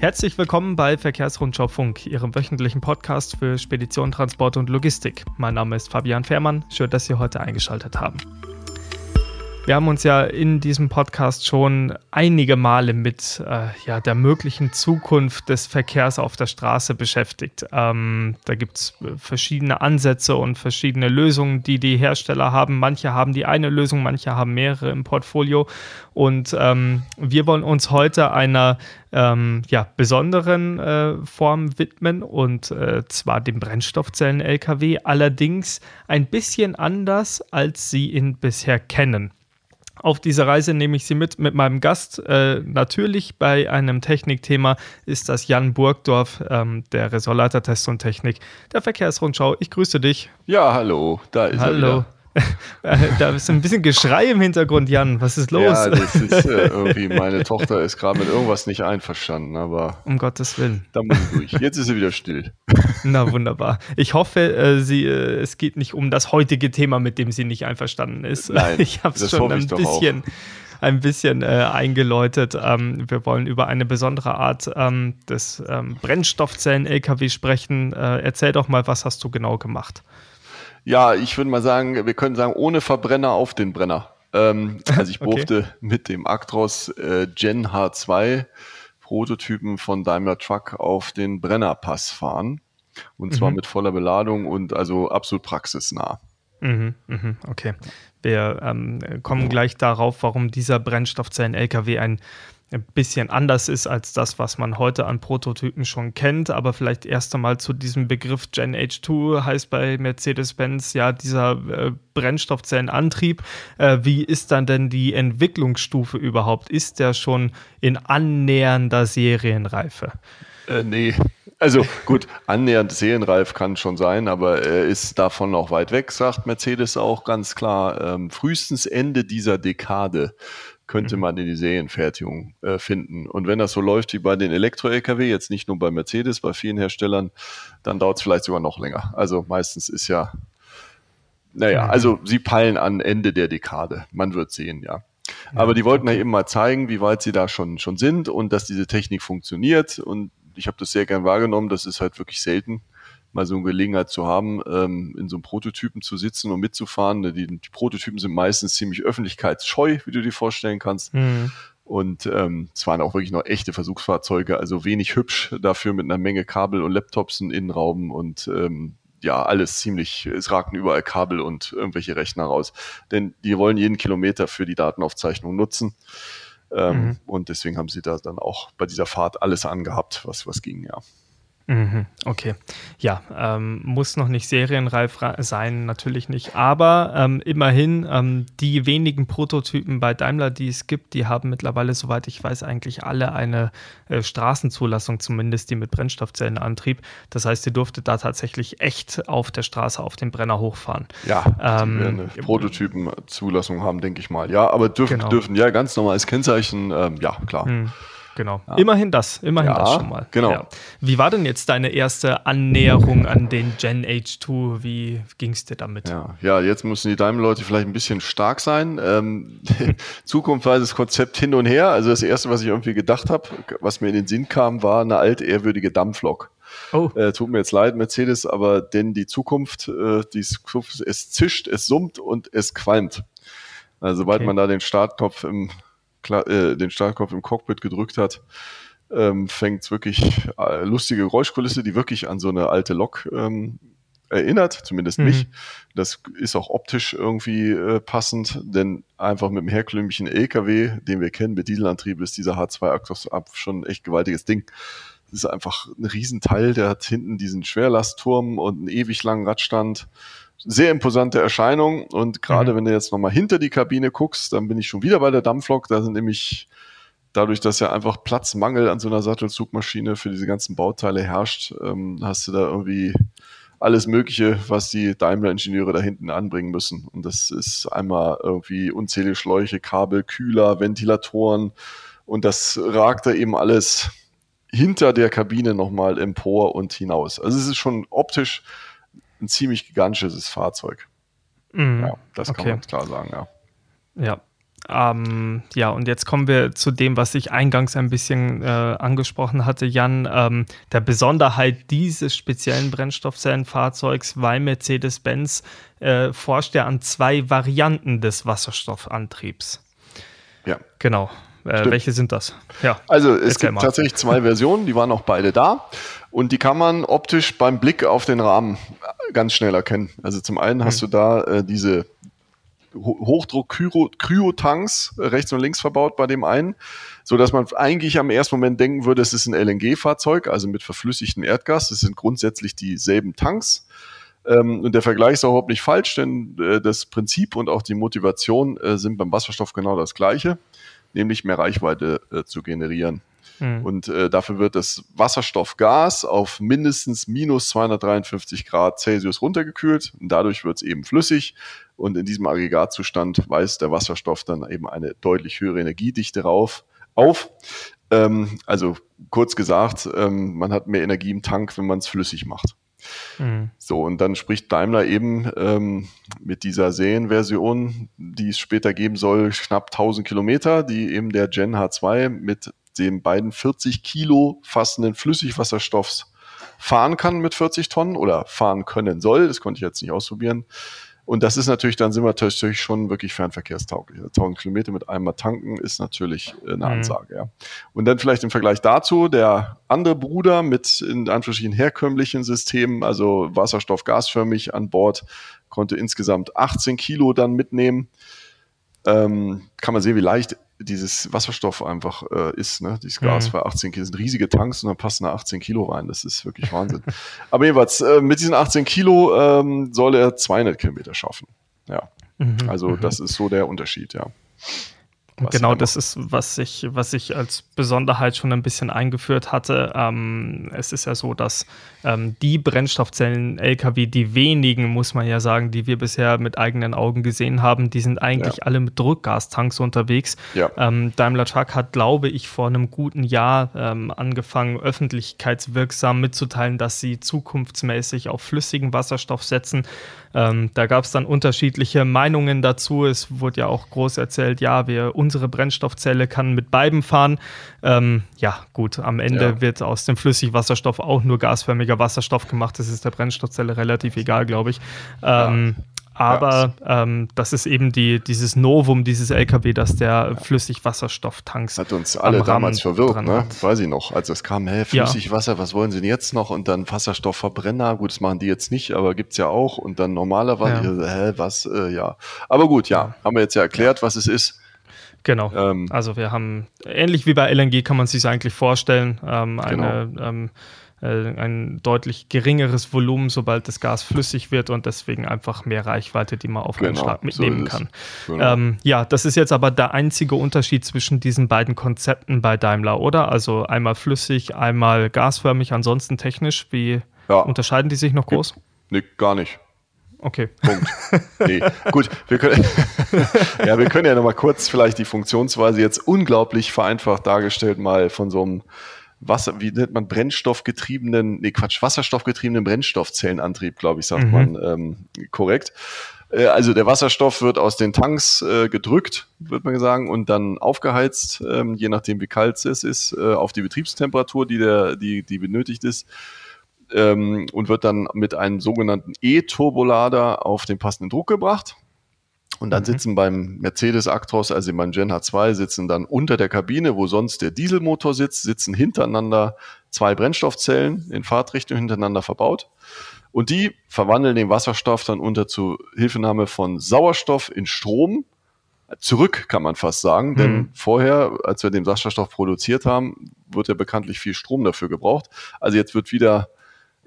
Herzlich willkommen bei Verkehrsrundschau Funk, Ihrem wöchentlichen Podcast für Spedition, Transport und Logistik. Mein Name ist Fabian Fehrmann. Schön, dass Sie heute eingeschaltet haben. Wir haben uns ja in diesem Podcast schon einige Male mit äh, ja, der möglichen Zukunft des Verkehrs auf der Straße beschäftigt. Ähm, da gibt es verschiedene Ansätze und verschiedene Lösungen, die die Hersteller haben. Manche haben die eine Lösung, manche haben mehrere im Portfolio. Und ähm, wir wollen uns heute einer ähm, ja, besonderen äh, Form widmen und äh, zwar dem Brennstoffzellen-LKW, allerdings ein bisschen anders, als Sie ihn bisher kennen. Auf diese Reise nehme ich Sie mit mit meinem Gast. Äh, natürlich bei einem Technikthema ist das Jan Burgdorf, ähm, der Ressortleiter Test und Technik der Verkehrsrundschau. Ich grüße dich. Ja, hallo, da ist hallo. er wieder. da ist ein bisschen Geschrei im Hintergrund, Jan. Was ist los? Ja, das ist äh, irgendwie, meine Tochter ist gerade mit irgendwas nicht einverstanden, aber. Um Gottes Willen. Da muss ich durch. Jetzt ist sie wieder still. Na, wunderbar. Ich hoffe, äh, sie, äh, es geht nicht um das heutige Thema, mit dem sie nicht einverstanden ist. Nein, ich habe es schon ein bisschen. Ein bisschen äh, eingeläutet. Ähm, wir wollen über eine besondere Art ähm, des ähm, Brennstoffzellen-LKW sprechen. Äh, erzähl doch mal, was hast du genau gemacht? Ja, ich würde mal sagen, wir können sagen, ohne Verbrenner auf den Brenner. Ähm, also ich durfte okay. mit dem Actros äh, Gen H2 Prototypen von Daimler Truck auf den Brennerpass fahren. Und zwar mhm. mit voller Beladung und also absolut praxisnah. Mhm, mhm, okay. Wir ähm, kommen gleich darauf, warum dieser Brennstoffzellen-LKW ein ein bisschen anders ist als das, was man heute an Prototypen schon kennt. Aber vielleicht erst einmal zu diesem Begriff Gen H2 heißt bei Mercedes-Benz ja dieser äh, Brennstoffzellenantrieb. Äh, wie ist dann denn die Entwicklungsstufe überhaupt? Ist der schon in annähernder Serienreife? Äh, nee. Also gut, annähernd serienreif kann schon sein, aber er ist davon noch weit weg, sagt Mercedes auch ganz klar. Ähm, frühestens Ende dieser Dekade könnte mhm. man in die Serienfertigung äh, finden. Und wenn das so läuft wie bei den Elektro-Lkw, jetzt nicht nur bei Mercedes, bei vielen Herstellern, dann dauert es vielleicht sogar noch länger. Also meistens ist ja, naja, also sie peilen an Ende der Dekade. Man wird sehen, ja. Aber die wollten ja eben mal zeigen, wie weit sie da schon, schon sind und dass diese Technik funktioniert. Und ich habe das sehr gern wahrgenommen. Das ist halt wirklich selten mal so eine Gelegenheit zu haben, ähm, in so einem Prototypen zu sitzen und mitzufahren. Die, die Prototypen sind meistens ziemlich öffentlichkeitsscheu, wie du dir vorstellen kannst. Mhm. Und ähm, es waren auch wirklich noch echte Versuchsfahrzeuge, also wenig hübsch dafür mit einer Menge Kabel und Laptops im Innenraum und ähm, ja, alles ziemlich, es ragten überall Kabel und irgendwelche Rechner raus. Denn die wollen jeden Kilometer für die Datenaufzeichnung nutzen. Ähm, mhm. Und deswegen haben sie da dann auch bei dieser Fahrt alles angehabt, was, was ging, ja. Mhm, okay. Ja, ähm, muss noch nicht serienreif sein, natürlich nicht. Aber ähm, immerhin, ähm, die wenigen Prototypen bei Daimler, die es gibt, die haben mittlerweile, soweit ich weiß, eigentlich alle eine äh, Straßenzulassung, zumindest die mit Brennstoffzellenantrieb. Das heißt, ihr durftet da tatsächlich echt auf der Straße auf den Brenner hochfahren. Ja, ähm, eine Prototypenzulassung haben, denke ich mal. Ja, aber dürfen, genau. dürfen ja ganz normales Kennzeichen, ähm, ja, klar. Mhm genau. Ja. Immerhin das, immerhin ja, das schon mal. Genau. Ja. Wie war denn jetzt deine erste Annäherung an den Gen H2? Wie ging es dir damit? Ja. ja, jetzt müssen die Daimler-Leute vielleicht ein bisschen stark sein. Ähm, Zukunft war das Konzept hin und her. Also das Erste, was ich irgendwie gedacht habe, was mir in den Sinn kam, war eine alte, ehrwürdige Dampflok. Oh. Äh, tut mir jetzt leid, Mercedes, aber denn die Zukunft, äh, die es zischt, es summt und es qualmt. Also, sobald okay. man da den Startknopf im äh, den Startkopf im Cockpit gedrückt hat, ähm, fängt es wirklich äh, lustige Geräuschkulisse, die wirklich an so eine alte Lok ähm, erinnert, zumindest mhm. mich. Das ist auch optisch irgendwie äh, passend, denn einfach mit dem herkömmlichen LKW, den wir kennen, mit Dieselantrieb, ist dieser H2 Actros ab schon ein echt gewaltiges Ding. Das ist einfach ein Riesenteil, der hat hinten diesen Schwerlastturm und einen ewig langen Radstand sehr imposante Erscheinung. Und gerade mhm. wenn du jetzt nochmal hinter die Kabine guckst, dann bin ich schon wieder bei der Dampflok. Da sind nämlich dadurch, dass ja einfach Platzmangel an so einer Sattelzugmaschine für diese ganzen Bauteile herrscht, ähm, hast du da irgendwie alles Mögliche, was die Daimler-Ingenieure da hinten anbringen müssen. Und das ist einmal irgendwie unzählige Schläuche, Kabel, Kühler, Ventilatoren. Und das ragt da eben alles hinter der Kabine nochmal empor und hinaus. Also es ist schon optisch ein ziemlich gigantisches Fahrzeug. Mm, ja, das okay. kann man klar sagen, ja. Ja. Ähm, ja, und jetzt kommen wir zu dem, was ich eingangs ein bisschen äh, angesprochen hatte, Jan, ähm, der Besonderheit dieses speziellen Brennstoffzellenfahrzeugs, weil Mercedes-Benz äh, forscht ja an zwei Varianten des Wasserstoffantriebs. Ja. Genau. Äh, welche sind das? Ja, also es gibt mal. tatsächlich zwei Versionen, die waren auch beide da und die kann man optisch beim Blick auf den Rahmen ganz schnell erkennen. Also zum einen hast hm. du da äh, diese Hochdruck-Kryotanks rechts und links verbaut bei dem einen, so dass man eigentlich am ersten Moment denken würde, es ist ein LNG-Fahrzeug, also mit verflüssigtem Erdgas. Es sind grundsätzlich dieselben Tanks. Ähm, und der Vergleich ist auch überhaupt nicht falsch, denn äh, das Prinzip und auch die Motivation äh, sind beim Wasserstoff genau das gleiche, nämlich mehr Reichweite äh, zu generieren. Mhm. Und äh, dafür wird das Wasserstoffgas auf mindestens minus 253 Grad Celsius runtergekühlt. Und dadurch wird es eben flüssig. Und in diesem Aggregatzustand weist der Wasserstoff dann eben eine deutlich höhere Energiedichte rauf, auf. Ähm, also kurz gesagt, ähm, man hat mehr Energie im Tank, wenn man es flüssig macht. Mhm. So, und dann spricht Daimler eben ähm, mit dieser Serienversion, die es später geben soll, knapp 1000 Kilometer, die eben der Gen H2 mit den beiden 40 Kilo fassenden Flüssigwasserstoffs fahren kann mit 40 Tonnen oder fahren können soll. Das konnte ich jetzt nicht ausprobieren. Und das ist natürlich, dann sind wir natürlich schon wirklich fernverkehrstauglich. 1000 also Kilometer mit einmal tanken ist natürlich äh, eine mhm. Ansage, ja. Und dann vielleicht im Vergleich dazu, der andere Bruder mit in Anführungsstrichen herkömmlichen Systemen, also Wasserstoff gasförmig an Bord, konnte insgesamt 18 Kilo dann mitnehmen. Ähm, kann man sehen, wie leicht dieses Wasserstoff einfach äh, ist, ne? Dieses Gas mhm. für 18 Kilo, das sind riesige Tanks und dann passen da 18 Kilo rein. Das ist wirklich Wahnsinn. Aber jedenfalls, äh, mit diesen 18 Kilo ähm, soll er 200 Kilometer schaffen. Ja. Mhm. Also mhm. das ist so der Unterschied, ja. Genau, das ist, was ich, was ich als Besonderheit schon ein bisschen eingeführt hatte. Ähm, es ist ja so, dass ähm, die Brennstoffzellen-LKW, die wenigen, muss man ja sagen, die wir bisher mit eigenen Augen gesehen haben, die sind eigentlich ja. alle mit Druckgastanks unterwegs. Ja. Ähm, Daimler Truck hat, glaube ich, vor einem guten Jahr ähm, angefangen, öffentlichkeitswirksam mitzuteilen, dass sie zukunftsmäßig auf flüssigen Wasserstoff setzen. Ähm, da gab es dann unterschiedliche Meinungen dazu. Es wurde ja auch groß erzählt, ja, wir, unsere Brennstoffzelle kann mit beiden fahren. Ähm, ja, gut, am Ende ja. wird aus dem Flüssigwasserstoff auch nur gasförmiger Wasserstoff gemacht. Das ist der Brennstoffzelle relativ egal, glaube ich. Ähm, ja. Aber ja. ähm, das ist eben die, dieses Novum, dieses LKW, dass der ja. Flüssigwasserstofftanks. Hat uns alle damals verwirrt, ne? Weiß ich noch. Als es kam, hä, Flüssigwasser, ja. was wollen sie denn jetzt noch? Und dann Wasserstoffverbrenner, gut, das machen die jetzt nicht, aber gibt es ja auch. Und dann normalerweise, hä, was, äh, ja. Aber gut, ja, haben wir jetzt ja erklärt, was es ist. Genau. Ähm, also wir haben, ähnlich wie bei LNG kann man sich eigentlich vorstellen, ähm, eine genau. ähm, äh, ein deutlich geringeres Volumen, sobald das Gas flüssig wird und deswegen einfach mehr Reichweite, die man auf einen genau, Schlag mitnehmen so kann. Genau. Ähm, ja, das ist jetzt aber der einzige Unterschied zwischen diesen beiden Konzepten bei Daimler, oder? Also einmal flüssig, einmal gasförmig, ansonsten technisch. Wie ja. unterscheiden die sich noch groß? Nee, gar nicht. Okay. Punkt. Nee. Gut, wir können, ja, wir können ja nochmal kurz vielleicht die Funktionsweise jetzt unglaublich vereinfacht dargestellt mal von so einem Wasser, wie nennt man Brennstoffgetriebenen, nee Quatsch, Wasserstoffgetriebenen Brennstoffzellenantrieb, glaube ich, sagt mhm. man ähm, korrekt. Äh, also der Wasserstoff wird aus den Tanks äh, gedrückt, wird man sagen, und dann aufgeheizt, ähm, je nachdem wie kalt es ist, äh, auf die Betriebstemperatur, die, der, die, die benötigt ist, ähm, und wird dann mit einem sogenannten E-Turbolader auf den passenden Druck gebracht. Und dann mhm. sitzen beim Mercedes Actros, also beim Gen H2, sitzen dann unter der Kabine, wo sonst der Dieselmotor sitzt, sitzen hintereinander zwei Brennstoffzellen in Fahrtrichtung hintereinander verbaut. Und die verwandeln den Wasserstoff dann unter zu Hilfenahme von Sauerstoff in Strom. Zurück kann man fast sagen, mhm. denn vorher, als wir den Wasserstoff produziert haben, wird ja bekanntlich viel Strom dafür gebraucht. Also jetzt wird wieder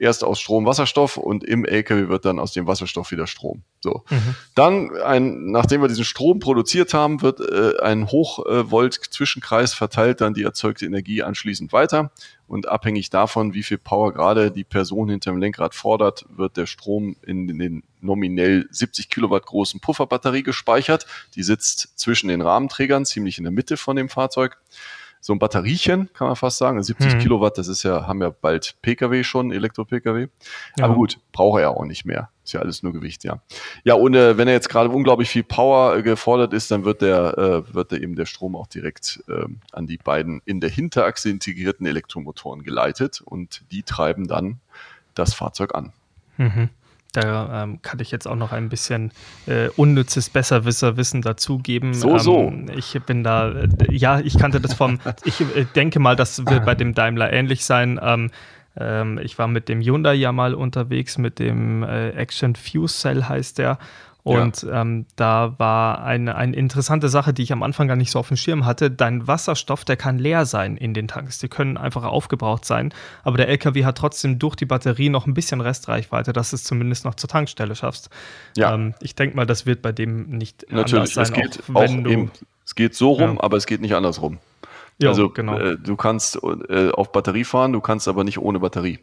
erst aus Strom Wasserstoff und im LKW wird dann aus dem Wasserstoff wieder Strom. So. Mhm. Dann, ein, nachdem wir diesen Strom produziert haben, wird äh, ein Hochvolt-Zwischenkreis verteilt dann die erzeugte Energie anschließend weiter. Und abhängig davon, wie viel Power gerade die Person hinter dem Lenkrad fordert, wird der Strom in den nominell 70 Kilowatt großen Pufferbatterie gespeichert. Die sitzt zwischen den Rahmenträgern, ziemlich in der Mitte von dem Fahrzeug. So ein Batteriechen, kann man fast sagen. 70 mhm. Kilowatt, das ist ja, haben ja bald Pkw schon, Elektro-Pkw. Ja. Aber gut, braucht er ja auch nicht mehr. Ist ja alles nur Gewicht, ja. Ja, und äh, wenn er jetzt gerade unglaublich viel Power äh, gefordert ist, dann wird der, äh, wird der eben der Strom auch direkt ähm, an die beiden in der Hinterachse integrierten Elektromotoren geleitet und die treiben dann das Fahrzeug an. Mhm. Da ähm, kann ich jetzt auch noch ein bisschen äh, unnützes Besserwisserwissen dazugeben. So, so. Ähm, ich bin da, äh, ja, ich kannte das vom, ich äh, denke mal, das wird bei dem Daimler ähnlich sein. Ähm, ähm ich war mit dem Hyundai ja mal unterwegs, mit dem äh, Action Fuse Cell heißt der. Und ja. ähm, da war eine, eine interessante Sache, die ich am Anfang gar nicht so auf dem Schirm hatte. Dein Wasserstoff, der kann leer sein in den Tanks. Die können einfach aufgebraucht sein. Aber der LKW hat trotzdem durch die Batterie noch ein bisschen Restreichweite, dass du es zumindest noch zur Tankstelle schaffst. Ja. Ähm, ich denke mal, das wird bei dem nicht Natürlich, anders sein. Es geht, auch, auch eben, es geht so rum, ja. aber es geht nicht andersrum. Jo, also genau. äh, du kannst äh, auf Batterie fahren, du kannst aber nicht ohne Batterie.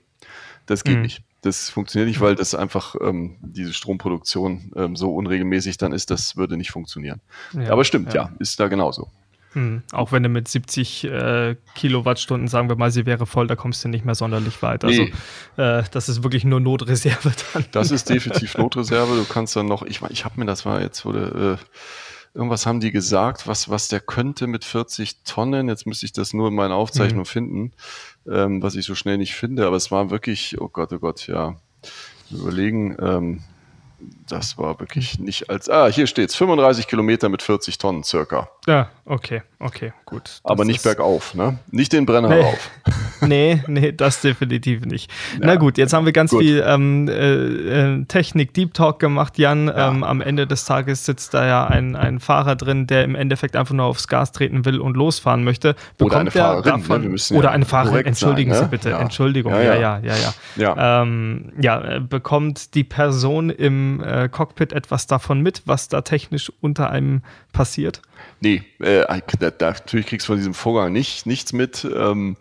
Das geht mhm. nicht. Das funktioniert nicht, weil das einfach ähm, diese Stromproduktion ähm, so unregelmäßig dann ist, das würde nicht funktionieren. Ja, Aber stimmt, ja. ja, ist da genauso. Mhm. Auch wenn du mit 70 äh, Kilowattstunden, sagen wir mal, sie wäre voll, da kommst du nicht mehr sonderlich weit. Also nee. äh, das ist wirklich nur Notreserve dann. Das ist definitiv Notreserve. Du kannst dann noch, ich meine, ich habe mir das mal jetzt wurde äh, irgendwas haben die gesagt, was, was der könnte mit 40 Tonnen. Jetzt müsste ich das nur in meiner Aufzeichnung mhm. finden, ähm, was ich so schnell nicht finde. Aber es war wirklich, oh Gott, oh Gott, ja. Überlegen, ähm, das war wirklich nicht als. Ah, hier steht es: 35 Kilometer mit 40 Tonnen circa. Ja, okay, okay, gut. Aber nicht bergauf, ne? Nicht den Brenner nee. rauf. nee, nee, das definitiv nicht. Ja. Na gut, jetzt haben wir ganz gut. viel ähm, äh, äh, Technik Deep Talk gemacht, Jan. Ja. Ähm, am Ende des Tages sitzt da ja ein, ein Fahrer drin, der im Endeffekt einfach nur aufs Gas treten will und losfahren möchte. Bekommt oder eine Fahrerin. Ne? Davon, ne? oder ja eine Fahrerin, entschuldigen sein, Sie ne? bitte, Entschuldigung. Ja, ja, ja, ja. Ja, ähm, äh, bekommt die Person im äh, Cockpit etwas davon mit, was da technisch unter einem passiert? Nee, äh, da, natürlich kriegst du von diesem Vorgang nicht, nichts mit. Ähm,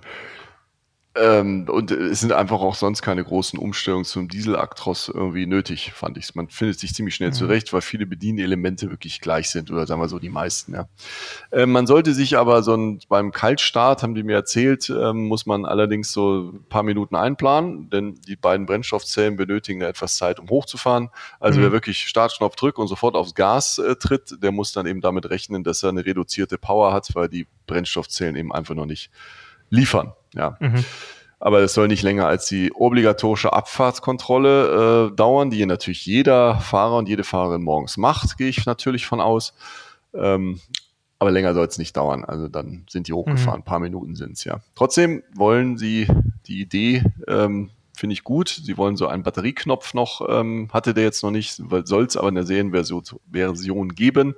ähm, und es sind einfach auch sonst keine großen Umstellungen zum Diesel-Actros irgendwie nötig, fand ich. Man findet sich ziemlich schnell mhm. zurecht, weil viele Bedienelemente wirklich gleich sind oder sagen wir so die meisten. Ja. Äh, man sollte sich aber so ein, beim Kaltstart, haben die mir erzählt, äh, muss man allerdings so ein paar Minuten einplanen, denn die beiden Brennstoffzellen benötigen etwas Zeit, um hochzufahren. Also mhm. wer wirklich Startknopf drückt und sofort aufs Gas äh, tritt, der muss dann eben damit rechnen, dass er eine reduzierte Power hat, weil die Brennstoffzellen eben einfach noch nicht liefern. Ja. Mhm. Aber es soll nicht länger als die obligatorische Abfahrtskontrolle äh, dauern, die natürlich jeder Fahrer und jede Fahrerin morgens macht, gehe ich natürlich von aus. Ähm, aber länger soll es nicht dauern. Also dann sind die hochgefahren. Mhm. Ein paar Minuten sind es ja. Trotzdem wollen sie die Idee, ähm, finde ich gut. Sie wollen so einen Batterieknopf noch, ähm, hatte der jetzt noch nicht, soll es aber in der Serienversion geben,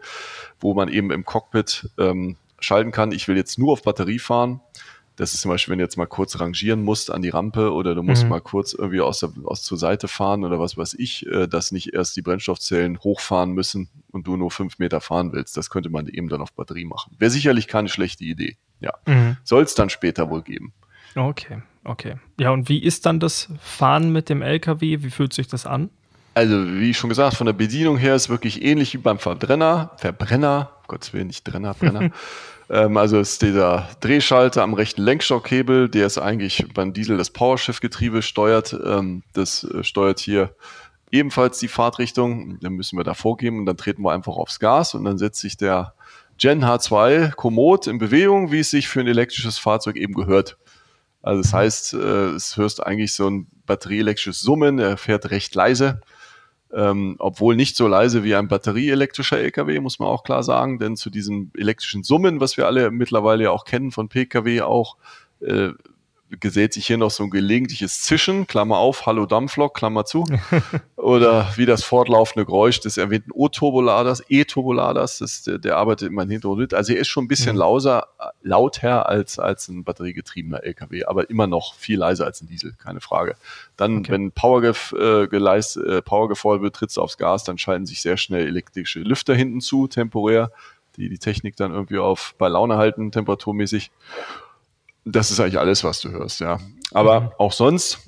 wo man eben im Cockpit ähm, schalten kann. Ich will jetzt nur auf Batterie fahren das ist zum Beispiel, wenn du jetzt mal kurz rangieren musst an die Rampe oder du musst mhm. mal kurz irgendwie aus, der, aus zur Seite fahren oder was weiß ich, äh, dass nicht erst die Brennstoffzellen hochfahren müssen und du nur fünf Meter fahren willst. Das könnte man eben dann auf Batterie machen. Wäre sicherlich keine schlechte Idee. Ja. Mhm. Soll es dann später wohl geben. Okay, okay. Ja, und wie ist dann das Fahren mit dem LKW? Wie fühlt sich das an? Also, wie schon gesagt, von der Bedienung her ist wirklich ähnlich wie beim Verbrenner. Verbrenner, Gottes Willen, nicht Brenner, Brenner. Ähm, also ist dieser Drehschalter am rechten Lenkstockhebel, der ist eigentlich beim Diesel das Powershift-Getriebe steuert. Ähm, das äh, steuert hier ebenfalls die Fahrtrichtung. Dann müssen wir da vorgeben und dann treten wir einfach aufs Gas und dann setzt sich der Gen H2 Komoot in Bewegung, wie es sich für ein elektrisches Fahrzeug eben gehört. Also das heißt, äh, es hörst eigentlich so ein batterieelektrisches Summen, er fährt recht leise ähm, obwohl nicht so leise wie ein batterieelektrischer LKW, muss man auch klar sagen, denn zu diesem elektrischen Summen, was wir alle mittlerweile ja auch kennen von Pkw auch, äh, gesellt sich hier noch so ein gelegentliches Zischen, Klammer auf, Hallo Dampflok, Klammer zu, oder wie das fortlaufende Geräusch des erwähnten O-Turboladers, E-Turboladers, der, der arbeitet immer im Hintergrund mit. Also er ist schon ein bisschen mhm. lauser, lauter als, als ein batteriegetriebener LKW, aber immer noch viel leiser als ein Diesel, keine Frage. Dann, okay. wenn Power, gef, äh, geleist, äh, Power gefordert wird, trittst du aufs Gas, dann schalten sich sehr schnell elektrische Lüfter hinten zu, temporär, die die Technik dann irgendwie auf bei Laune halten, temperaturmäßig. Das ist eigentlich alles, was du hörst, ja. Aber mhm. auch sonst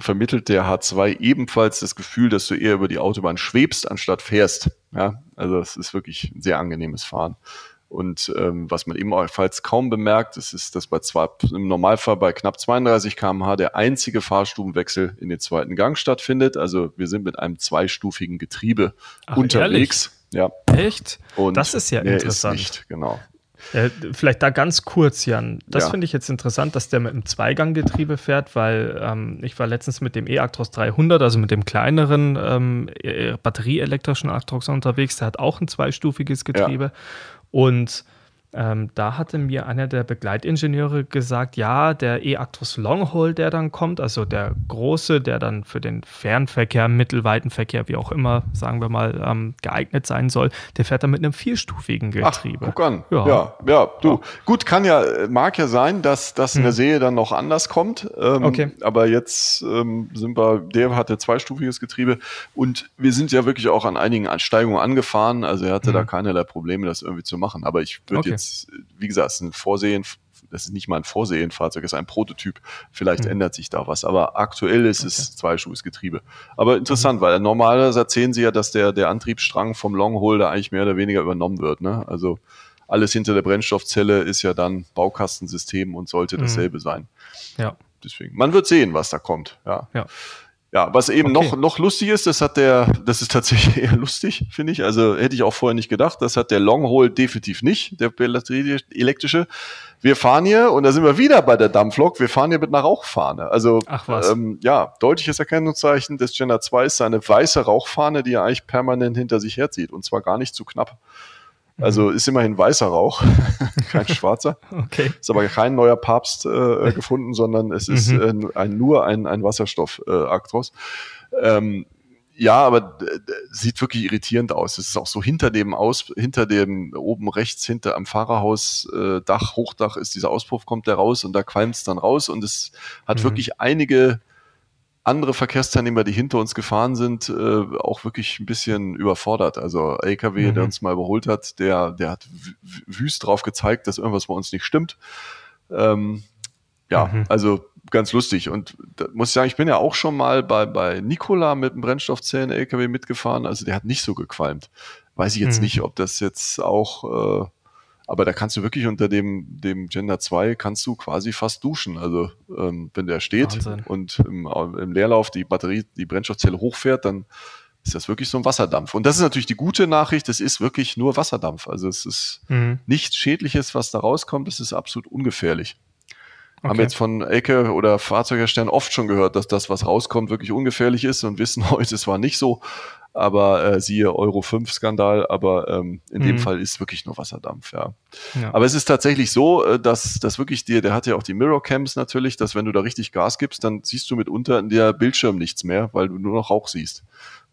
vermittelt der H2 ebenfalls das Gefühl, dass du eher über die Autobahn schwebst, anstatt fährst. Ja, also es ist wirklich ein sehr angenehmes Fahren. Und ähm, was man ebenfalls kaum bemerkt, ist, ist, dass bei zwei, im Normalfall bei knapp 32 km/h der einzige Fahrstubenwechsel in den zweiten Gang stattfindet. Also wir sind mit einem zweistufigen Getriebe Ach, unterwegs. Ehrlich? Ja. Echt? Und das ist ja interessant. Ist nicht, genau. Äh, vielleicht da ganz kurz, Jan. Das ja. finde ich jetzt interessant, dass der mit einem Zweiganggetriebe fährt, weil ähm, ich war letztens mit dem e-Actros 300, also mit dem kleineren ähm, e-, batterieelektrischen Actros unterwegs. Der hat auch ein zweistufiges Getriebe. Ja. Und ähm, da hatte mir einer der Begleitingenieure gesagt, ja, der E-Actros Longhole, der dann kommt, also der große, der dann für den Fernverkehr, Mittelweitenverkehr, wie auch immer, sagen wir mal, ähm, geeignet sein soll, der fährt dann mit einem vierstufigen Getriebe. Ach, guck an. Ja, ja, ja du. Ja. Gut, kann ja, mag ja sein, dass das in der hm. Serie dann noch anders kommt. Ähm, okay. Aber jetzt ähm, sind wir, der hatte zweistufiges Getriebe und wir sind ja wirklich auch an einigen Steigungen angefahren. Also er hatte mhm. da keinerlei Probleme, das irgendwie zu machen. Aber ich würde okay. jetzt jetzt, wie gesagt, es ist ein Vorsehen, das ist nicht mal ein Vorsehenfahrzeug, es ist ein Prototyp. Vielleicht mhm. ändert sich da was. Aber aktuell ist okay. es zweistufiges Getriebe. Aber interessant, mhm. weil normalerweise erzählen sie ja, dass der, der Antriebsstrang vom Longholder eigentlich mehr oder weniger übernommen wird. Ne? Also alles hinter der Brennstoffzelle ist ja dann Baukastensystem und sollte mhm. dasselbe sein. Ja. Deswegen, man wird sehen, was da kommt. Ja. ja. Ja, was eben okay. noch, noch lustig ist, das hat der, das ist tatsächlich eher lustig, finde ich. Also hätte ich auch vorher nicht gedacht. Das hat der Longhole definitiv nicht, der elektrische. Wir fahren hier, und da sind wir wieder bei der Dampflok, wir fahren hier mit einer Rauchfahne. Also, Ach was. Ähm, ja, deutliches Erkennungszeichen des Gender 2 ist eine weiße Rauchfahne, die er eigentlich permanent hinter sich herzieht. Und zwar gar nicht zu knapp. Also mhm. ist immerhin weißer Rauch, kein schwarzer. okay. Ist aber kein neuer Papst äh, gefunden, sondern es ist mhm. äh, ein, nur ein, ein Wasserstoff-Aktros. Äh, ähm, ja, aber sieht wirklich irritierend aus. Es ist auch so hinter dem Aus, hinter dem oben rechts hinter am Fahrerhaus äh, Dach, Hochdach ist dieser Auspuff kommt der raus und da qualmt es dann raus und es hat mhm. wirklich einige andere Verkehrsteilnehmer, die hinter uns gefahren sind, äh, auch wirklich ein bisschen überfordert. Also LKW, mhm. der uns mal überholt hat, der, der hat wüst drauf gezeigt, dass irgendwas bei uns nicht stimmt. Ähm, ja, mhm. also ganz lustig. Und da muss ich sagen, ich bin ja auch schon mal bei, bei Nikola mit einem Brennstoffzellen-LKW mitgefahren. Also der hat nicht so gequalmt. Weiß ich jetzt mhm. nicht, ob das jetzt auch äh, aber da kannst du wirklich unter dem, dem Gender 2 kannst du quasi fast duschen. Also ähm, wenn der steht Wahnsinn. und im, im Leerlauf die Batterie, die Brennstoffzelle hochfährt, dann ist das wirklich so ein Wasserdampf. Und das ist natürlich die gute Nachricht, es ist wirklich nur Wasserdampf. Also es ist mhm. nichts Schädliches, was da rauskommt, es ist absolut ungefährlich. Okay. Haben jetzt von Ecke oder Fahrzeugherstellern oft schon gehört, dass das, was rauskommt, wirklich ungefährlich ist und wissen heute, es war nicht so aber äh, siehe Euro 5 Skandal, aber ähm, in mhm. dem Fall ist wirklich nur Wasserdampf, ja. ja. Aber es ist tatsächlich so, äh, dass das wirklich dir, der hat ja auch die Mirror Cams natürlich, dass wenn du da richtig Gas gibst, dann siehst du mitunter in der Bildschirm nichts mehr, weil du nur noch Rauch siehst.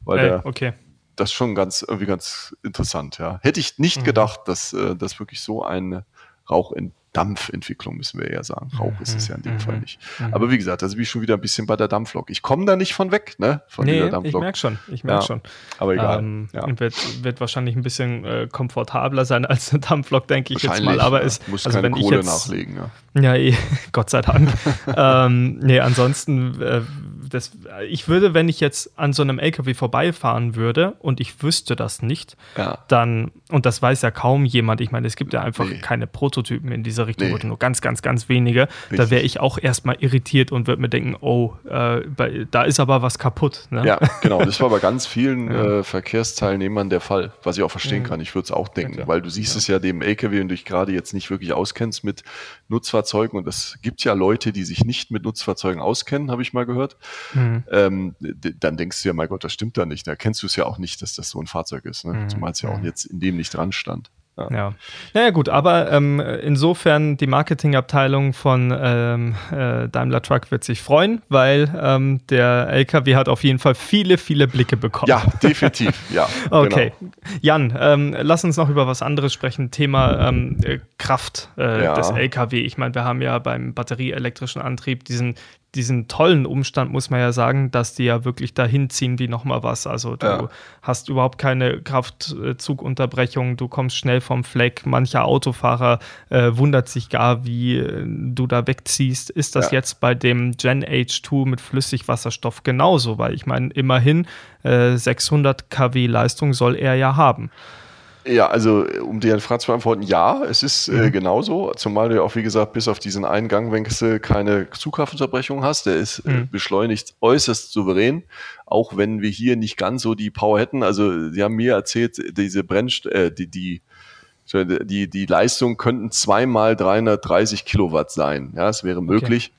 Weil Ey, der, okay. Das ist schon ganz, irgendwie ganz interessant, ja. Hätte ich nicht mhm. gedacht, dass, äh, dass wirklich so ein Rauch in Dampfentwicklung, müssen wir eher sagen. Rauch mhm. ist es ja in dem mhm. Fall nicht. Mhm. Aber wie gesagt, da bin ich schon wieder ein bisschen bei der Dampflok. Ich komme da nicht von weg, ne? Von nee, dieser Dampflok. Ich merke schon, ich merke ja, schon. Aber egal. Ähm, ja. wird, wird wahrscheinlich ein bisschen äh, komfortabler sein als eine Dampflok, denke ich jetzt mal. Aber es muss also keine wenn Kohle ich jetzt, nachlegen, ja. Ja, eh, Gott sei Dank. ähm, nee, ansonsten, äh, das, ich würde, wenn ich jetzt an so einem LKW vorbeifahren würde und ich wüsste das nicht, ja. dann, und das weiß ja kaum jemand, ich meine, es gibt ja einfach nee. keine Prototypen in dieser Richtung, nee. nur ganz, ganz, ganz wenige, Richtig. da wäre ich auch erstmal irritiert und würde mir denken, oh, äh, bei, da ist aber was kaputt. Ne? Ja, genau, das war bei ganz vielen ja. äh, Verkehrsteilnehmern der Fall, was ich auch verstehen mhm. kann. Ich würde es auch denken, ja, weil du siehst es ja dem LKW und dich gerade jetzt nicht wirklich auskennst mit Nutzfahrzeugen, und es gibt ja Leute, die sich nicht mit Nutzfahrzeugen auskennen, habe ich mal gehört, mhm. ähm, dann denkst du ja, mein Gott, das stimmt da nicht. Da kennst du es ja auch nicht, dass das so ein Fahrzeug ist, ne? mhm. zumal es ja auch mhm. jetzt in dem nicht dran stand. Ja. ja. Naja, gut, aber ähm, insofern die Marketingabteilung von ähm, äh, Daimler Truck wird sich freuen, weil ähm, der LKW hat auf jeden Fall viele, viele Blicke bekommen. Ja, definitiv, ja. okay. Genau. Jan, ähm, lass uns noch über was anderes sprechen. Thema ähm, äh, Kraft äh, ja. des LKW. Ich meine, wir haben ja beim batterieelektrischen Antrieb diesen diesen tollen Umstand, muss man ja sagen, dass die ja wirklich dahin ziehen wie nochmal was. Also du ja. hast überhaupt keine Kraftzugunterbrechung, du kommst schnell vom Fleck. Mancher Autofahrer äh, wundert sich gar, wie äh, du da wegziehst. Ist das ja. jetzt bei dem Gen H2 mit Flüssigwasserstoff genauso? Weil ich meine, immerhin äh, 600 kW Leistung soll er ja haben. Ja, also um dir eine Frage zu beantworten, ja, es ist äh, mhm. äh, genauso, zumal du ja auch, wie gesagt, bis auf diesen einen Gangwechsel keine Zugkraftunterbrechung hast. Der ist äh, mhm. äh, beschleunigt äußerst souverän, auch wenn wir hier nicht ganz so die Power hätten. Also sie haben mir erzählt, diese Brennst äh, die, die die, die Leistung könnten zweimal 330 Kilowatt sein. Ja, es wäre möglich.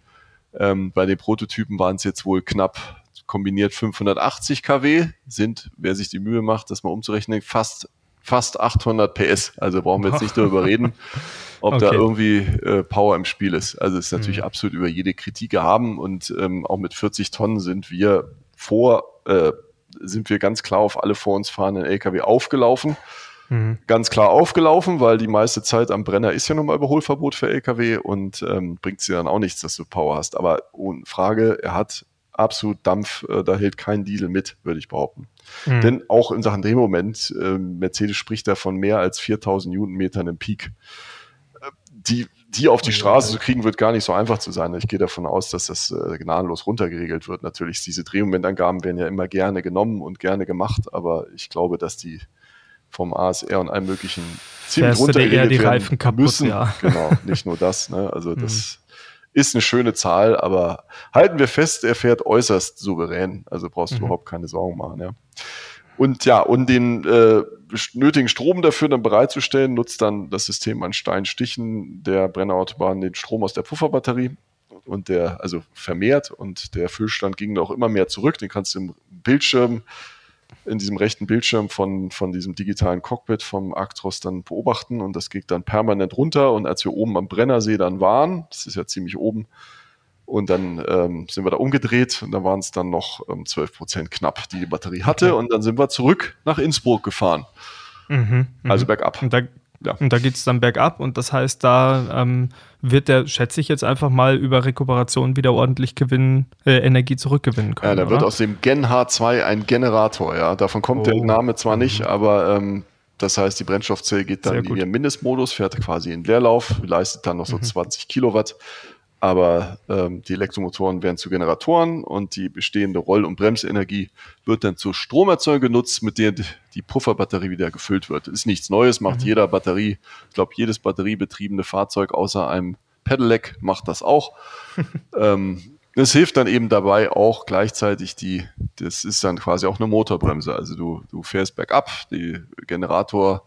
Okay. Ähm, bei den Prototypen waren es jetzt wohl knapp kombiniert 580 kW, sind, wer sich die Mühe macht, das mal umzurechnen, fast fast 800 PS. Also brauchen wir jetzt nicht darüber reden, ob okay. da irgendwie äh, Power im Spiel ist. Also es ist natürlich mhm. absolut über jede Kritik gehaben und ähm, auch mit 40 Tonnen sind wir vor, äh, sind wir ganz klar auf alle vor uns fahrenden LKW aufgelaufen. Mhm. Ganz klar aufgelaufen, weil die meiste Zeit am Brenner ist ja nun mal Überholverbot für LKW und ähm, bringt sie dann auch nichts, dass du Power hast. Aber ohne Frage, er hat absolut Dampf, äh, da hält kein Diesel mit, würde ich behaupten. Mhm. Denn auch in Sachen Drehmoment, äh, Mercedes spricht da von mehr als 4000 Newtonmetern im Peak. Äh, die, die auf die Straße zu kriegen, wird gar nicht so einfach zu sein. Ich gehe davon aus, dass das äh, gnadenlos runtergeregelt wird. Natürlich, diese Drehmomentangaben werden ja immer gerne genommen und gerne gemacht, aber ich glaube, dass die vom ASR und allem möglichen ziemlich runtergeregelt die Reifen kaputt, müssen. Ja. Genau, nicht nur das. Ne? Also das mhm ist eine schöne Zahl, aber halten wir fest, er fährt äußerst souverän. Also brauchst du mhm. überhaupt keine Sorgen machen. Ja. Und ja, um den äh, nötigen Strom dafür dann bereitzustellen, nutzt dann das System an Steinstichen der Brennerautobahn den Strom aus der Pufferbatterie und der also vermehrt und der Füllstand ging auch immer mehr zurück. Den kannst du im Bildschirm in diesem rechten Bildschirm von, von diesem digitalen Cockpit vom Actros dann beobachten und das geht dann permanent runter. Und als wir oben am Brennersee dann waren, das ist ja ziemlich oben, und dann ähm, sind wir da umgedreht und da waren es dann noch ähm, 12 Prozent knapp, die die Batterie hatte. Okay. Und dann sind wir zurück nach Innsbruck gefahren. Mhm, also mhm. bergab. Und da, ja. Und da geht es dann bergab und das heißt, da ähm, wird der, schätze ich jetzt einfach mal, über Rekuperation wieder ordentlich gewinnen, äh, Energie zurückgewinnen können. Ja, da wird aus dem Gen H2 ein Generator, ja. Davon kommt oh. der Name zwar nicht, mhm. aber ähm, das heißt, die Brennstoffzelle geht dann in ihren Mindestmodus, fährt quasi in Leerlauf, leistet dann noch so mhm. 20 Kilowatt aber ähm, die Elektromotoren werden zu Generatoren und die bestehende Roll- und Bremsenergie wird dann zur Stromerzeugung genutzt, mit der die Pufferbatterie wieder gefüllt wird. Das ist nichts Neues, macht mhm. jeder Batterie, ich glaube, jedes batteriebetriebene Fahrzeug außer einem Pedelec macht das auch. ähm, das hilft dann eben dabei auch gleichzeitig die, das ist dann quasi auch eine Motorbremse. Also du, du fährst bergab, die Generator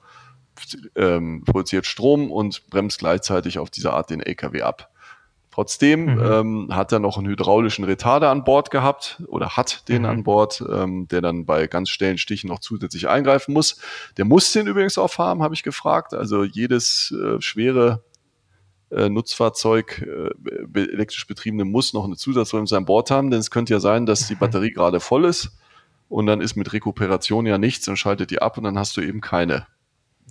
ähm, produziert Strom und bremst gleichzeitig auf diese Art den LKW ab. Trotzdem mhm. ähm, hat er noch einen hydraulischen Retarder an Bord gehabt oder hat den mhm. an Bord, ähm, der dann bei ganz schnellen Stichen noch zusätzlich eingreifen muss. Der muss den übrigens auch haben, habe ich gefragt. Also jedes äh, schwere äh, Nutzfahrzeug, äh, elektrisch betriebene, muss noch eine Zusatzbremse an Bord haben, denn es könnte ja sein, dass die mhm. Batterie gerade voll ist und dann ist mit Rekuperation ja nichts und schaltet die ab und dann hast du eben keine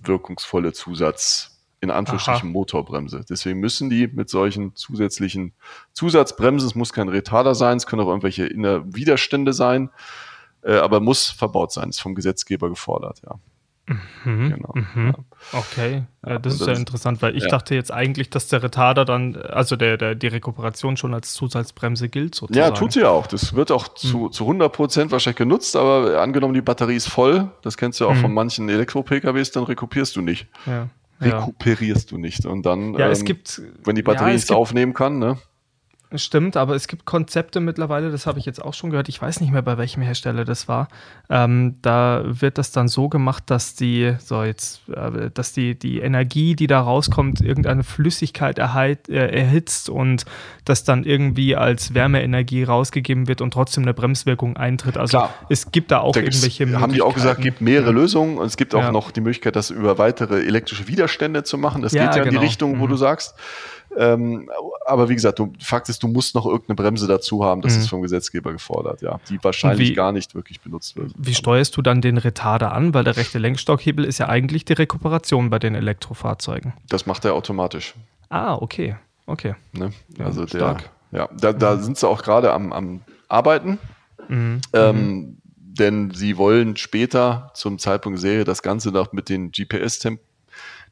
wirkungsvolle Zusatz in Anführungsstrichen Aha. Motorbremse. Deswegen müssen die mit solchen zusätzlichen Zusatzbremsen, es muss kein Retarder sein, es können auch irgendwelche innere Widerstände sein, äh, aber muss verbaut sein, ist vom Gesetzgeber gefordert, ja. Mhm, genau. Mhm. Ja. Okay, ja, das ist ja interessant, weil ich ja. dachte jetzt eigentlich, dass der Retarder dann, also der, der, die Rekuperation schon als Zusatzbremse gilt sozusagen. Ja, tut sie auch. Das wird auch zu, mhm. zu 100 Prozent wahrscheinlich genutzt, aber angenommen die Batterie ist voll, das kennst du ja auch mhm. von manchen Elektro-PKWs, dann rekupierst du nicht. Ja rekuperierst ja. du nicht. Und dann, ja, es ähm, gibt, wenn die Batterie ja, nichts aufnehmen kann, ne? Stimmt, aber es gibt Konzepte mittlerweile, das habe ich jetzt auch schon gehört, ich weiß nicht mehr, bei welchem Hersteller das war. Ähm, da wird das dann so gemacht, dass die, so jetzt, äh, dass die, die Energie, die da rauskommt, irgendeine Flüssigkeit erheit, äh, erhitzt und das dann irgendwie als Wärmeenergie rausgegeben wird und trotzdem eine Bremswirkung eintritt. Also Klar. es gibt da auch da irgendwelche Haben die auch gesagt, es gibt mehrere ja. Lösungen und es gibt auch ja. noch die Möglichkeit, das über weitere elektrische Widerstände zu machen. Das ja, geht ja genau. in die genau. Richtung, wo mhm. du sagst. Ähm, aber wie gesagt, du, Fakt ist, du musst noch irgendeine Bremse dazu haben. Das mhm. ist vom Gesetzgeber gefordert, ja. Die wahrscheinlich wie, gar nicht wirklich benutzt wird. Wie steuerst du dann den Retarder an? Weil der rechte Lenkstockhebel ist ja eigentlich die Rekuperation bei den Elektrofahrzeugen. Das macht er automatisch. Ah, okay. Okay. Ne? Also ja, der, ja, da, da mhm. sind sie auch gerade am, am Arbeiten. Mhm. Ähm, mhm. denn sie wollen später zum Zeitpunkt Serie das Ganze noch mit den GPS-Daten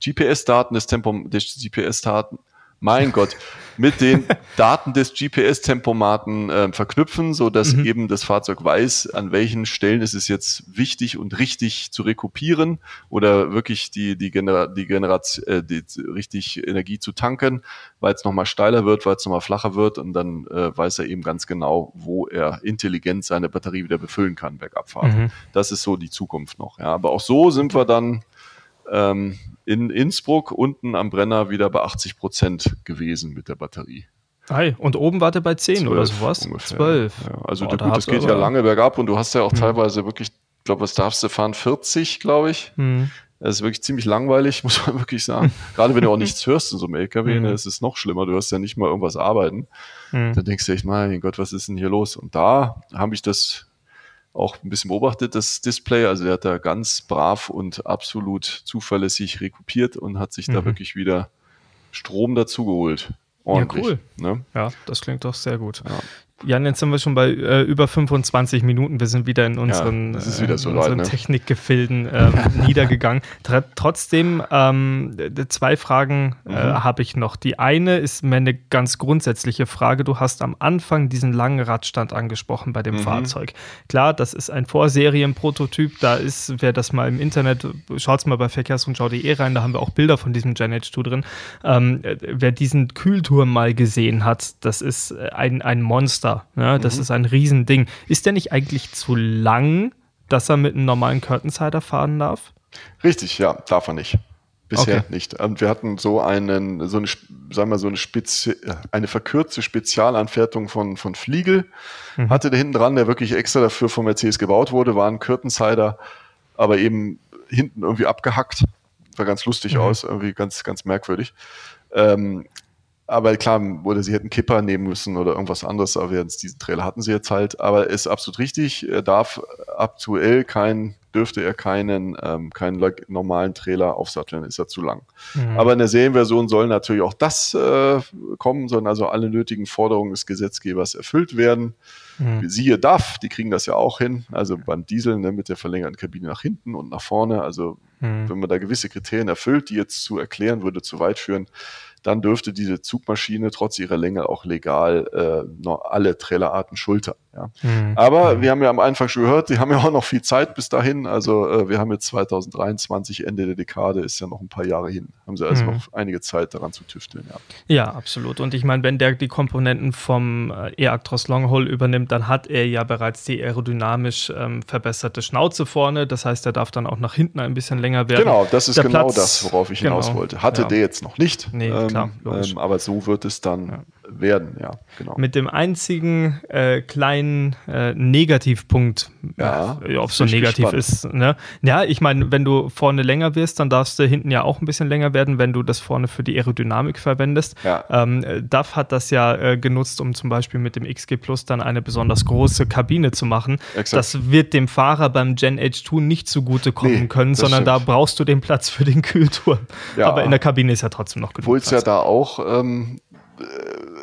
GPS des Tempo des GPS-Daten mein Gott, mit den Daten des GPS-Tempomaten äh, verknüpfen, so dass mhm. eben das Fahrzeug weiß, an welchen Stellen ist es jetzt wichtig und richtig zu rekupieren oder wirklich die, die, Genera die Generation, äh, die, richtig Energie zu tanken, weil es nochmal steiler wird, weil es nochmal flacher wird und dann äh, weiß er eben ganz genau, wo er intelligent seine Batterie wieder befüllen kann, Bergabfahrt. Mhm. Das ist so die Zukunft noch. Ja. Aber auch so sind wir dann ähm, in Innsbruck unten am Brenner wieder bei 80 Prozent gewesen mit der Batterie. Hi, und oben war der bei 10 12 oder sowas? Ungefähr. 12. Ja, also Boah, gut, das geht ja lange bergab und du hast ja auch hm. teilweise wirklich, ich glaube, was darfst du fahren? 40, glaube ich. Hm. Das ist wirklich ziemlich langweilig, muss man wirklich sagen. Gerade wenn du auch nichts hörst in so einem LKW, mhm. ne, ist es noch schlimmer. Du hörst ja nicht mal irgendwas arbeiten. Mhm. Dann denkst du echt, mein Gott, was ist denn hier los? Und da habe ich das auch ein bisschen beobachtet, das Display. Also der hat da ganz brav und absolut zuverlässig rekupiert und hat sich mhm. da wirklich wieder Strom dazugeholt. Ordentlich, ja, cool. Ne? Ja, das klingt doch sehr gut. Ja. Jan, jetzt sind wir schon bei äh, über 25 Minuten. Wir sind wieder in unseren, ja, so äh, unseren ne? Technikgefilden ähm, niedergegangen. Tr trotzdem, ähm, zwei Fragen äh, mhm. habe ich noch. Die eine ist mir eine ganz grundsätzliche Frage. Du hast am Anfang diesen langen Radstand angesprochen bei dem mhm. Fahrzeug. Klar, das ist ein Vorserienprototyp. Da ist, wer das mal im Internet, schaut mal bei verkehrsrundschau.de rein, da haben wir auch Bilder von diesem Gen H2 drin. Ähm, wer diesen Kühlturm mal gesehen hat, das ist ein, ein Monster Monster. Ja, das mhm. ist ein Riesending. Ist der nicht eigentlich zu lang, dass er mit einem normalen Curtainsider fahren darf? Richtig, ja, darf er nicht. Bisher okay. nicht. Und wir hatten so einen, so eine, sagen wir so eine Spezi eine verkürzte Spezialanfertigung von, von Fliegel. Mhm. Hatte der hinten dran, der wirklich extra dafür von Mercedes gebaut wurde, war ein Curtainsider, aber eben hinten irgendwie abgehackt. Sah ganz lustig mhm. aus, irgendwie ganz, ganz merkwürdig. Ähm, aber klar, oder sie hätten Kipper nehmen müssen oder irgendwas anderes, aber jetzt diesen Trailer hatten sie jetzt halt. Aber ist absolut richtig. Er darf aktuell kein, dürfte er keinen, ähm, keinen normalen Trailer aufsatteln, ist er zu lang. Mhm. Aber in der Serienversion soll natürlich auch das äh, kommen, sollen also alle nötigen Forderungen des Gesetzgebers erfüllt werden. Mhm. Siehe DAF, die kriegen das ja auch hin. Also beim Diesel ne, mit der verlängerten Kabine nach hinten und nach vorne. Also mhm. wenn man da gewisse Kriterien erfüllt, die jetzt zu erklären, würde zu weit führen dann dürfte diese Zugmaschine trotz ihrer Länge auch legal äh, alle Trailerarten schultern. Ja. Mhm. Aber wir haben ja am Anfang schon gehört, die haben ja auch noch viel Zeit bis dahin. Also äh, wir haben jetzt 2023, Ende der Dekade, ist ja noch ein paar Jahre hin. Haben sie also mhm. noch einige Zeit daran zu tüfteln. Ja, ja absolut. Und ich meine, wenn der die Komponenten vom äh, E-Actros Longhole übernimmt, dann hat er ja bereits die aerodynamisch ähm, verbesserte Schnauze vorne. Das heißt, er darf dann auch nach hinten ein bisschen länger werden. Genau, das ist der genau Platz, das, worauf ich hinaus genau, wollte. Hatte ja. der jetzt noch nicht. Nee, ähm, klar, ähm, aber so wird es dann werden, ja, genau. Mit dem einzigen äh, kleinen äh, Negativpunkt, ja, äh, ob es so negativ gespannt. ist. Ne? Ja, ich meine, wenn du vorne länger wirst, dann darfst du hinten ja auch ein bisschen länger werden, wenn du das vorne für die Aerodynamik verwendest. Ja. Ähm, DAF hat das ja äh, genutzt, um zum Beispiel mit dem XG Plus dann eine besonders große Kabine zu machen. Exakt. Das wird dem Fahrer beim Gen H2 nicht zugutekommen nee, können, sondern stimmt. da brauchst du den Platz für den Kühlturm. Ja. Aber in der Kabine ist ja trotzdem noch genug Obwohl es ja da auch ähm, äh,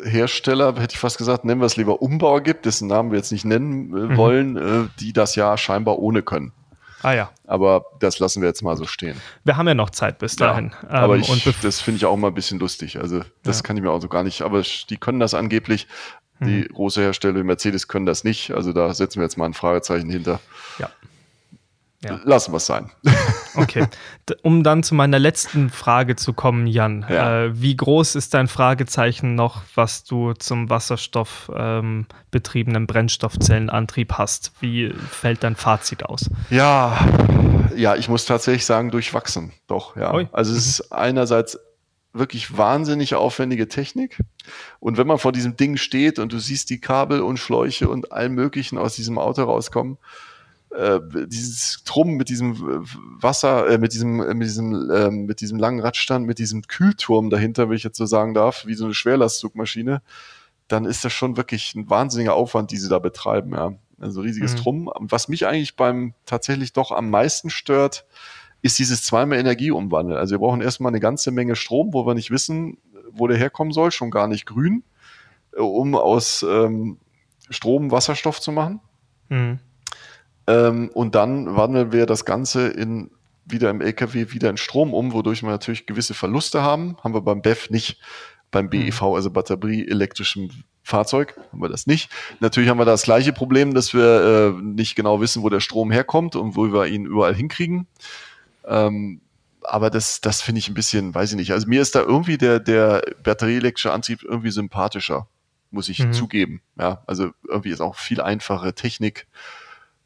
Hersteller, hätte ich fast gesagt, nennen wir es lieber Umbauer gibt, dessen Namen wir jetzt nicht nennen äh, mhm. wollen, äh, die das ja scheinbar ohne können. Ah ja. Aber das lassen wir jetzt mal so stehen. Wir haben ja noch Zeit bis dahin. Ja, aber ähm, ich, das finde ich auch mal ein bisschen lustig. Also das ja. kann ich mir auch so gar nicht. Aber die können das angeblich. Die mhm. große Hersteller Mercedes können das nicht. Also da setzen wir jetzt mal ein Fragezeichen hinter. Ja. Ja. Lassen wir es sein. Okay. Um dann zu meiner letzten Frage zu kommen, Jan. Ja. Äh, wie groß ist dein Fragezeichen noch, was du zum wasserstoffbetriebenen ähm, Brennstoffzellenantrieb hast? Wie fällt dein Fazit aus? Ja, ja, ich muss tatsächlich sagen, durchwachsen. Doch, ja. Ui. Also es ist einerseits wirklich wahnsinnig aufwendige Technik. Und wenn man vor diesem Ding steht und du siehst die Kabel und Schläuche und allem Möglichen aus diesem Auto rauskommen, äh, dieses Drum mit diesem Wasser, äh, mit diesem, äh, mit diesem, äh, mit diesem langen Radstand, mit diesem Kühlturm dahinter, wenn ich jetzt so sagen darf, wie so eine Schwerlastzugmaschine, dann ist das schon wirklich ein wahnsinniger Aufwand, die sie da betreiben, ja. Also riesiges mhm. Drum. Was mich eigentlich beim tatsächlich doch am meisten stört, ist dieses zweimal Energie umwandeln. Also wir brauchen erstmal eine ganze Menge Strom, wo wir nicht wissen, wo der herkommen soll, schon gar nicht grün, äh, um aus ähm, Strom Wasserstoff zu machen. Mhm. Ähm, und dann wandeln wir das Ganze in, wieder im LKW wieder in Strom um, wodurch wir natürlich gewisse Verluste haben. Haben wir beim BEF nicht. Beim BEV, mhm. also batterieelektrischen Fahrzeug, haben wir das nicht. Natürlich haben wir das gleiche Problem, dass wir äh, nicht genau wissen, wo der Strom herkommt und wo wir ihn überall hinkriegen. Ähm, aber das, das finde ich ein bisschen, weiß ich nicht. Also mir ist da irgendwie der, der batterieelektrische Antrieb irgendwie sympathischer, muss ich mhm. zugeben. Ja, also irgendwie ist auch viel einfache Technik,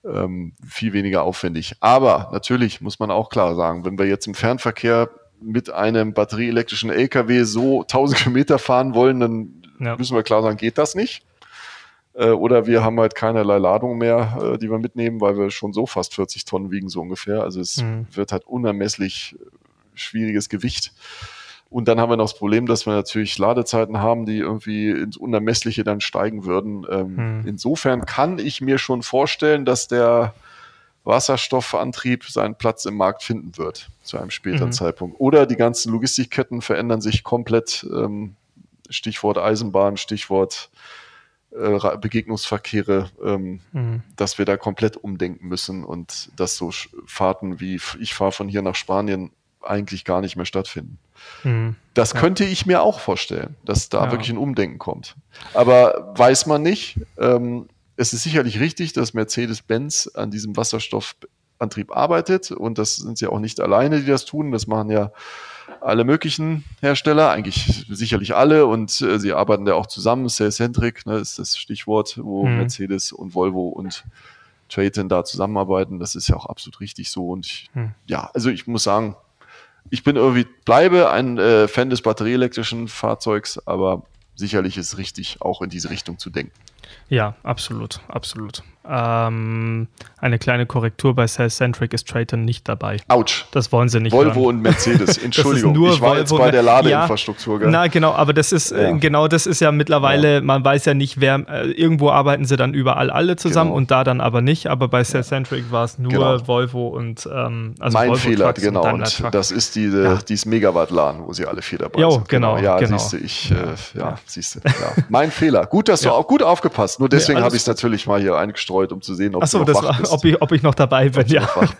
ähm, viel weniger aufwendig. Aber natürlich muss man auch klar sagen, wenn wir jetzt im Fernverkehr mit einem batterieelektrischen LKW so 1000 Kilometer fahren wollen, dann ja. müssen wir klar sagen, geht das nicht. Äh, oder wir haben halt keinerlei Ladung mehr, äh, die wir mitnehmen, weil wir schon so fast 40 Tonnen wiegen, so ungefähr. Also es mhm. wird halt unermesslich schwieriges Gewicht. Und dann haben wir noch das Problem, dass wir natürlich Ladezeiten haben, die irgendwie ins Unermessliche dann steigen würden. Ähm, mhm. Insofern kann ich mir schon vorstellen, dass der Wasserstoffantrieb seinen Platz im Markt finden wird zu einem späteren mhm. Zeitpunkt. Oder die ganzen Logistikketten verändern sich komplett. Ähm, Stichwort Eisenbahn, Stichwort äh, Begegnungsverkehre, ähm, mhm. dass wir da komplett umdenken müssen und dass so Fahrten wie ich fahre von hier nach Spanien eigentlich gar nicht mehr stattfinden. Mhm. Das ja. könnte ich mir auch vorstellen, dass da ja. wirklich ein Umdenken kommt. Aber weiß man nicht. Ähm, es ist sicherlich richtig, dass Mercedes-Benz an diesem Wasserstoffantrieb arbeitet und das sind sie auch nicht alleine, die das tun. Das machen ja alle möglichen Hersteller, eigentlich sicherlich alle und äh, sie arbeiten ja auch zusammen. Cell-Centric ne, ist das Stichwort, wo mhm. Mercedes und Volvo und Traton da zusammenarbeiten. Das ist ja auch absolut richtig so. Und ich, mhm. ja, also ich muss sagen, ich bin irgendwie, bleibe ein äh, Fan des batterieelektrischen Fahrzeugs, aber sicherlich ist richtig, auch in diese Richtung zu denken. Ja, absolut, absolut. Ähm, eine kleine Korrektur bei Cellcentric ist Traton nicht dabei. Autsch. Das wollen sie nicht. Volvo hören. und Mercedes, Entschuldigung. ich war Volvo jetzt bei der Ladeinfrastruktur. Ja, na, genau, aber das ist, äh, ja. genau das ist ja mittlerweile, ja. man weiß ja nicht, wer, äh, irgendwo arbeiten sie dann überall alle zusammen genau. und da dann aber nicht, aber bei Cellcentric war es nur genau. Volvo und ähm, also Mein Volvo Fehler, Trucks genau. Und, und das ist diese, ja. dieses Megawatt-Laden, wo sie alle vier dabei jo, sind. Genau, genau. Ja, genau. siehst du, ich, äh, ja, siehst du. Mein Fehler. Gut, dass du auch gut aufgepasst. Nur deswegen habe ich es natürlich mal hier eingestreut, um zu sehen, ob Achso, das war, ob ich, ob ich noch dabei bin, ja.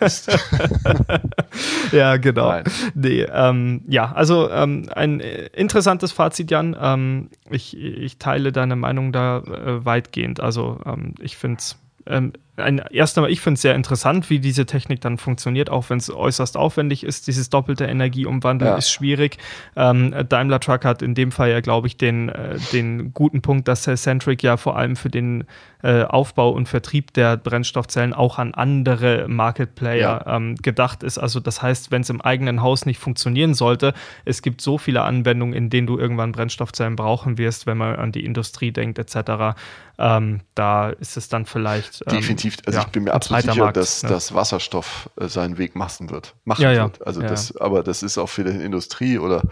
ja, genau. Nein. Nee, ähm, ja, also ähm, ein interessantes Fazit, Jan. Ähm, ich, ich teile deine Meinung da äh, weitgehend. Also ähm, ich finde es ähm, ein, erst einmal, ich finde es sehr interessant, wie diese Technik dann funktioniert, auch wenn es äußerst aufwendig ist. Dieses doppelte Energieumwandeln ja. ist schwierig. Ähm, Daimler Truck hat in dem Fall ja, glaube ich, den, äh, den guten Punkt, dass Centric ja vor allem für den äh, Aufbau und Vertrieb der Brennstoffzellen auch an andere Market Player ja. ähm, gedacht ist. Also das heißt, wenn es im eigenen Haus nicht funktionieren sollte, es gibt so viele Anwendungen, in denen du irgendwann Brennstoffzellen brauchen wirst, wenn man an die Industrie denkt etc. Ähm, da ist es dann vielleicht ähm, definitiv. Also ja, ich bin mir absolut sicher, Markt, dass, ja. dass Wasserstoff äh, seinen Weg machen wird. Machen ja, wird. Also das, aber das ist auch für die Industrie oder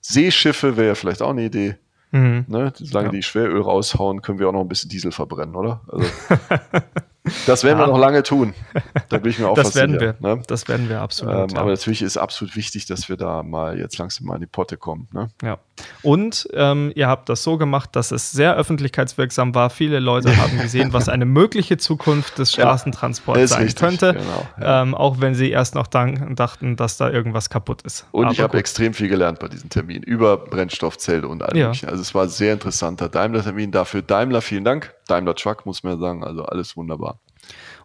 Seeschiffe wäre ja vielleicht auch eine Idee. Mhm. Ne? Solange ja. die Schweröl raushauen, können wir auch noch ein bisschen Diesel verbrennen, oder? Also, das werden wir noch lange tun. Da bin ich mir auch Das werden wir. Ne? Das werden wir absolut. Ähm, ja. Aber natürlich ist absolut wichtig, dass wir da mal jetzt langsam mal in die Potte kommen. Ne? Ja. Und ähm, ihr habt das so gemacht, dass es sehr öffentlichkeitswirksam war. Viele Leute haben gesehen, was eine mögliche Zukunft des Straßentransports ja, sein richtig, könnte. Genau, ja. ähm, auch wenn sie erst noch dachten, dass da irgendwas kaputt ist. Und Aber ich habe extrem viel gelernt bei diesem Termin über Brennstoffzelle und all ja. Also es war ein sehr interessanter Daimler-Termin. Dafür Daimler, vielen Dank. Daimler Truck, muss man ja sagen. Also alles wunderbar.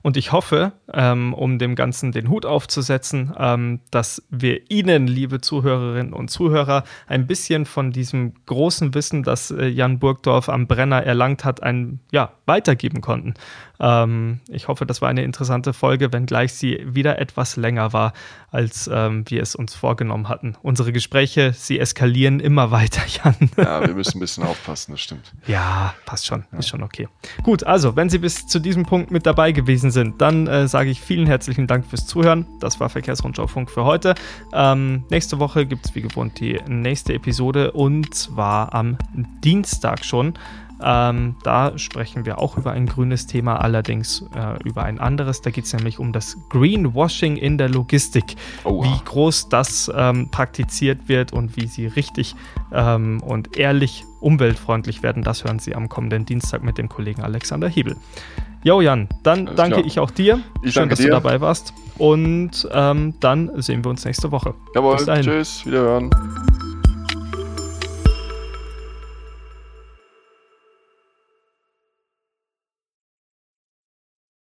Und ich hoffe, ähm, um dem Ganzen den Hut aufzusetzen, ähm, dass wir Ihnen, liebe Zuhörerinnen und Zuhörer, ein bisschen von diesem großen Wissen, das äh, Jan Burgdorf am Brenner erlangt hat, ein, ja, weitergeben konnten. Ähm, ich hoffe, das war eine interessante Folge, wenngleich sie wieder etwas länger war, als ähm, wir es uns vorgenommen hatten. Unsere Gespräche, sie eskalieren immer weiter, Jan. Ja, wir müssen ein bisschen aufpassen, das stimmt. Ja, passt schon, ja. ist schon okay. Gut, also, wenn Sie bis zu diesem Punkt mit dabei gewesen sind, dann äh, sage ich vielen herzlichen Dank fürs Zuhören. Das war Verkehrsrundschau-Funk für heute. Ähm, nächste Woche gibt es wie gewohnt die nächste Episode und zwar am Dienstag schon. Ähm, da sprechen wir auch über ein grünes Thema, allerdings äh, über ein anderes. Da geht es nämlich um das Greenwashing in der Logistik. Oh. Wie groß das ähm, praktiziert wird und wie sie richtig ähm, und ehrlich umweltfreundlich werden, das hören Sie am kommenden Dienstag mit dem Kollegen Alexander Hebel. Jo, Jan, dann Alles danke klar. ich auch dir. Ich Schön, dass dir. du dabei warst. Und ähm, dann sehen wir uns nächste Woche. Jawohl, tschüss, wiederhören.